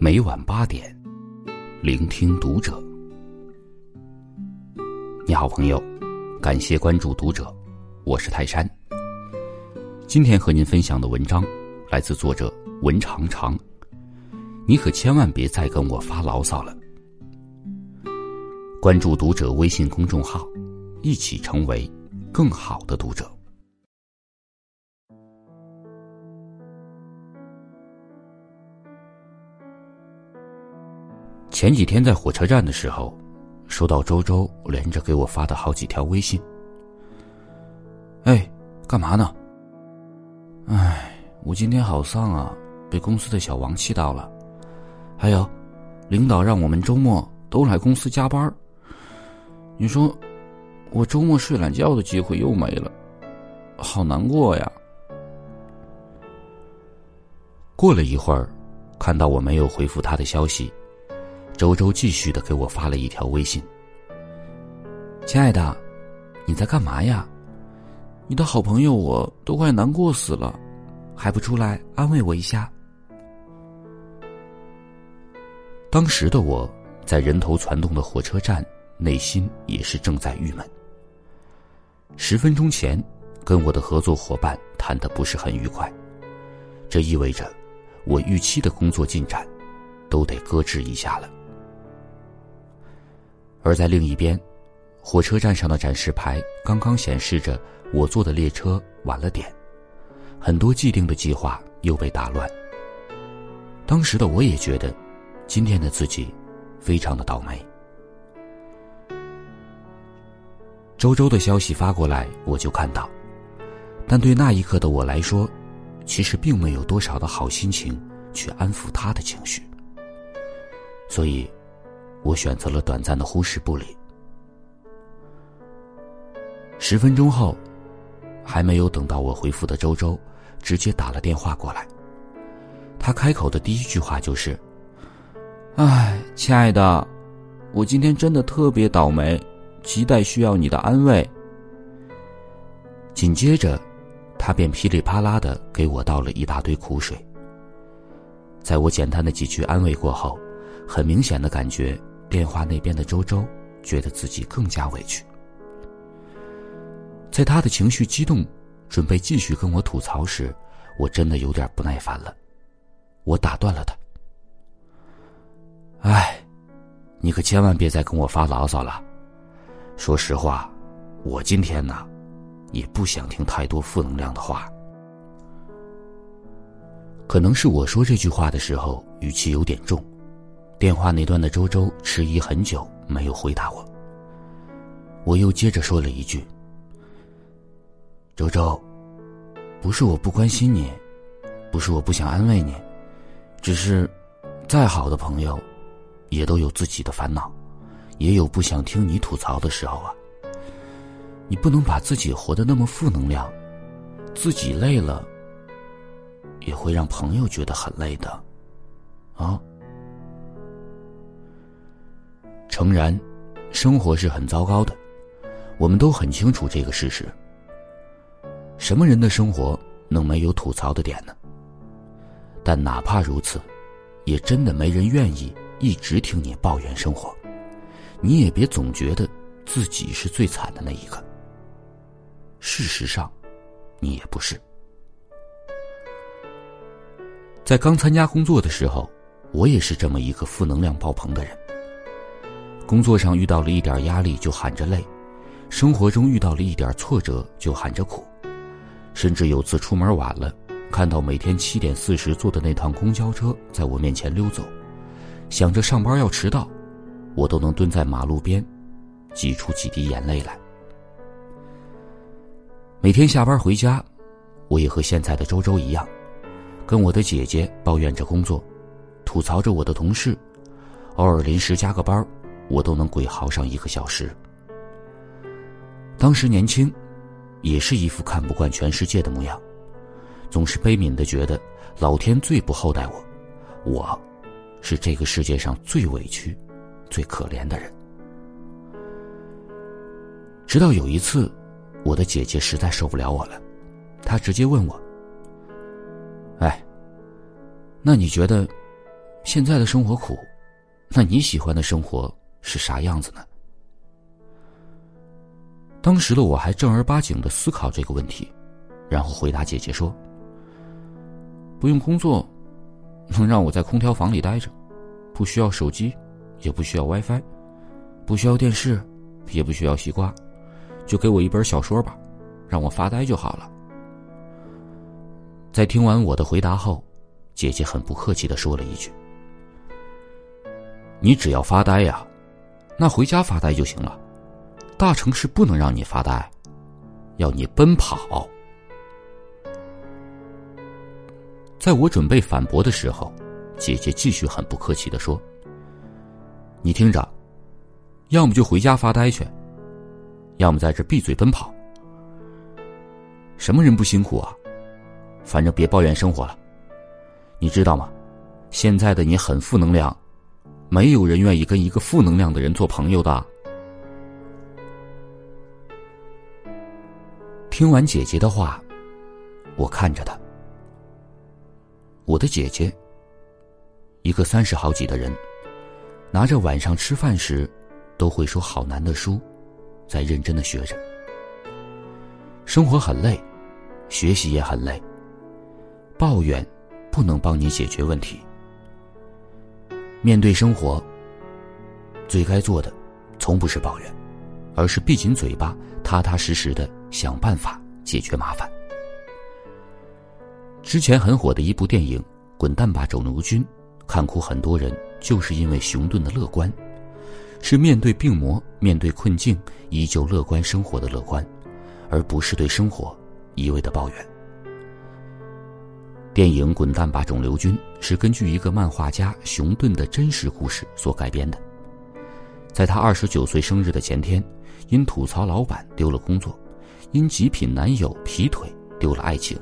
每晚八点，聆听读者。你好，朋友，感谢关注读者，我是泰山。今天和您分享的文章来自作者文长长。你可千万别再跟我发牢骚了。关注读者微信公众号，一起成为更好的读者。前几天在火车站的时候，收到周周连着给我发的好几条微信。哎，干嘛呢？哎，我今天好丧啊，被公司的小王气到了。还有，领导让我们周末都来公司加班。你说，我周末睡懒觉的机会又没了，好难过呀。过了一会儿，看到我没有回复他的消息。周周继续的给我发了一条微信：“亲爱的，你在干嘛呀？你的好朋友我都快难过死了，还不出来安慰我一下？”当时的我在人头攒动的火车站，内心也是正在郁闷。十分钟前，跟我的合作伙伴谈的不是很愉快，这意味着我预期的工作进展都得搁置一下了。而在另一边，火车站上的展示牌刚刚显示着我坐的列车晚了点，很多既定的计划又被打乱。当时的我也觉得，今天的自己非常的倒霉。周周的消息发过来，我就看到，但对那一刻的我来说，其实并没有多少的好心情去安抚他的情绪，所以。我选择了短暂的忽视不理。十分钟后，还没有等到我回复的周周，直接打了电话过来。他开口的第一句话就是：“哎，亲爱的，我今天真的特别倒霉，亟待需要你的安慰。”紧接着，他便噼里啪啦的给我倒了一大堆苦水。在我简单的几句安慰过后，很明显的感觉。电话那边的周周觉得自己更加委屈，在他的情绪激动，准备继续跟我吐槽时，我真的有点不耐烦了，我打断了他。哎，你可千万别再跟我发牢骚了。说实话，我今天呢，也不想听太多负能量的话。可能是我说这句话的时候语气有点重。电话那端的周周迟疑很久，没有回答我。我又接着说了一句：“周周，不是我不关心你，不是我不想安慰你，只是，再好的朋友，也都有自己的烦恼，也有不想听你吐槽的时候啊。你不能把自己活得那么负能量，自己累了，也会让朋友觉得很累的，啊。”诚然，生活是很糟糕的，我们都很清楚这个事实。什么人的生活能没有吐槽的点呢？但哪怕如此，也真的没人愿意一直听你抱怨生活。你也别总觉得自己是最惨的那一个。事实上，你也不是。在刚参加工作的时候，我也是这么一个负能量爆棚的人。工作上遇到了一点压力就喊着累，生活中遇到了一点挫折就喊着苦，甚至有次出门晚了，看到每天七点四十坐的那趟公交车在我面前溜走，想着上班要迟到，我都能蹲在马路边，挤出几滴眼泪来。每天下班回家，我也和现在的周周一样，跟我的姐姐抱怨着工作，吐槽着我的同事，偶尔临时加个班我都能鬼嚎上一个小时。当时年轻，也是一副看不惯全世界的模样，总是悲悯的觉得老天最不厚待我，我，是这个世界上最委屈、最可怜的人。直到有一次，我的姐姐实在受不了我了，她直接问我：“哎，那你觉得，现在的生活苦，那你喜欢的生活是啥样子呢？当时的我还正儿八经的思考这个问题，然后回答姐姐说：“不用工作，能让我在空调房里待着，不需要手机，也不需要 WiFi，不需要电视，也不需要西瓜，就给我一本小说吧，让我发呆就好了。”在听完我的回答后，姐姐很不客气的说了一句：“你只要发呆呀，那回家发呆就行了。”大城市不能让你发呆，要你奔跑。在我准备反驳的时候，姐姐继续很不客气的说：“你听着，要么就回家发呆去，要么在这闭嘴奔跑。什么人不辛苦啊？反正别抱怨生活了。你知道吗？现在的你很负能量，没有人愿意跟一个负能量的人做朋友的。”听完姐姐的话，我看着她。我的姐姐，一个三十好几的人，拿着晚上吃饭时都会说好难的书，在认真的学着。生活很累，学习也很累。抱怨不能帮你解决问题。面对生活，最该做的，从不是抱怨，而是闭紧嘴巴，踏踏实实的。想办法解决麻烦。之前很火的一部电影《滚蛋吧，肿瘤君》，看哭很多人，就是因为熊顿的乐观，是面对病魔、面对困境依旧乐观生活的乐观，而不是对生活一味的抱怨。电影《滚蛋吧，肿瘤君》是根据一个漫画家熊顿的真实故事所改编的。在他二十九岁生日的前天，因吐槽老板丢了工作。因极品男友劈腿丢了爱情，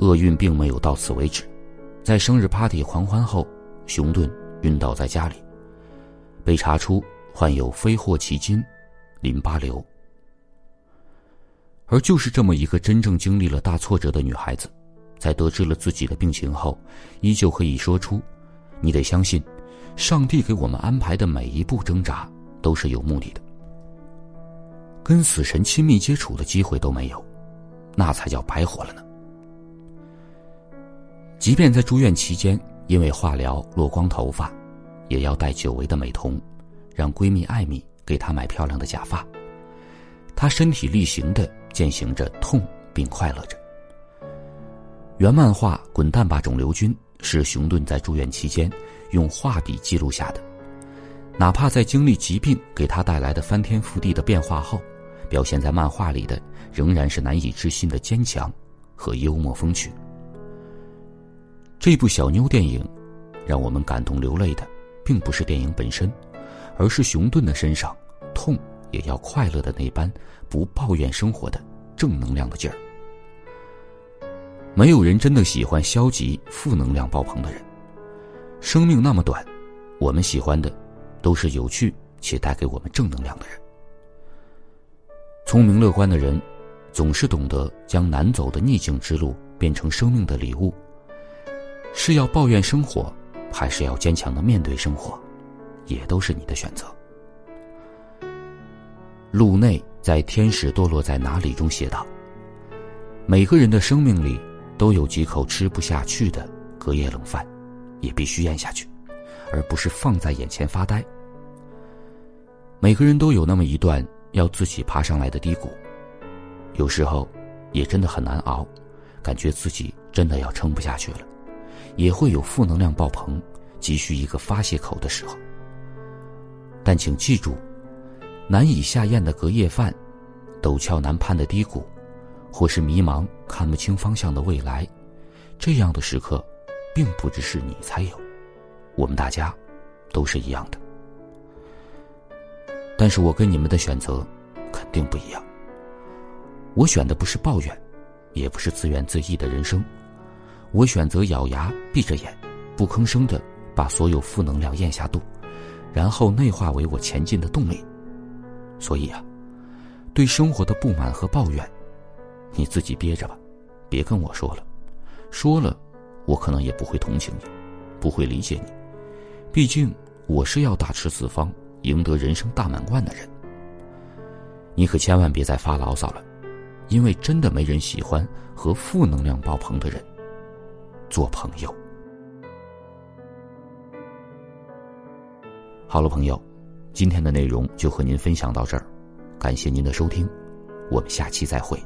厄运并没有到此为止，在生日 party 狂欢后，熊顿晕倒在家里，被查出患有非霍奇金淋巴瘤。而就是这么一个真正经历了大挫折的女孩子，在得知了自己的病情后，依旧可以说出：“你得相信，上帝给我们安排的每一步挣扎都是有目的的。”跟死神亲密接触的机会都没有，那才叫白活了呢。即便在住院期间，因为化疗落光头发，也要戴久违的美瞳，让闺蜜艾米给她买漂亮的假发。她身体力行的践行着痛，并快乐着。原漫画《滚蛋吧，肿瘤君》是熊顿在住院期间用画笔记录下的，哪怕在经历疾病给他带来的翻天覆地的变化后。表现在漫画里的仍然是难以置信的坚强和幽默风趣。这部小妞电影让我们感动流泪的，并不是电影本身，而是熊顿的身上痛也要快乐的那般不抱怨生活的正能量的劲儿。没有人真的喜欢消极负能量爆棚的人。生命那么短，我们喜欢的都是有趣且带给我们正能量的人。聪明乐观的人，总是懂得将难走的逆境之路变成生命的礼物。是要抱怨生活，还是要坚强的面对生活，也都是你的选择。路内在《天使堕落在哪里》中写道：“每个人的生命里都有几口吃不下去的隔夜冷饭，也必须咽下去，而不是放在眼前发呆。每个人都有那么一段。”要自己爬上来的低谷，有时候也真的很难熬，感觉自己真的要撑不下去了，也会有负能量爆棚，急需一个发泄口的时候。但请记住，难以下咽的隔夜饭，陡峭难攀的低谷，或是迷茫看不清方向的未来，这样的时刻，并不只是你才有，我们大家都是一样的。但是我跟你们的选择肯定不一样。我选的不是抱怨，也不是自怨自艾的人生，我选择咬牙闭着眼，不吭声的把所有负能量咽下肚，然后内化为我前进的动力。所以啊，对生活的不满和抱怨，你自己憋着吧，别跟我说了，说了，我可能也不会同情你，不会理解你。毕竟我是要大吃四方、赢得人生大满贯的人。你可千万别再发牢骚了，因为真的没人喜欢和负能量爆棚的人做朋友。好了，朋友，今天的内容就和您分享到这儿，感谢您的收听，我们下期再会。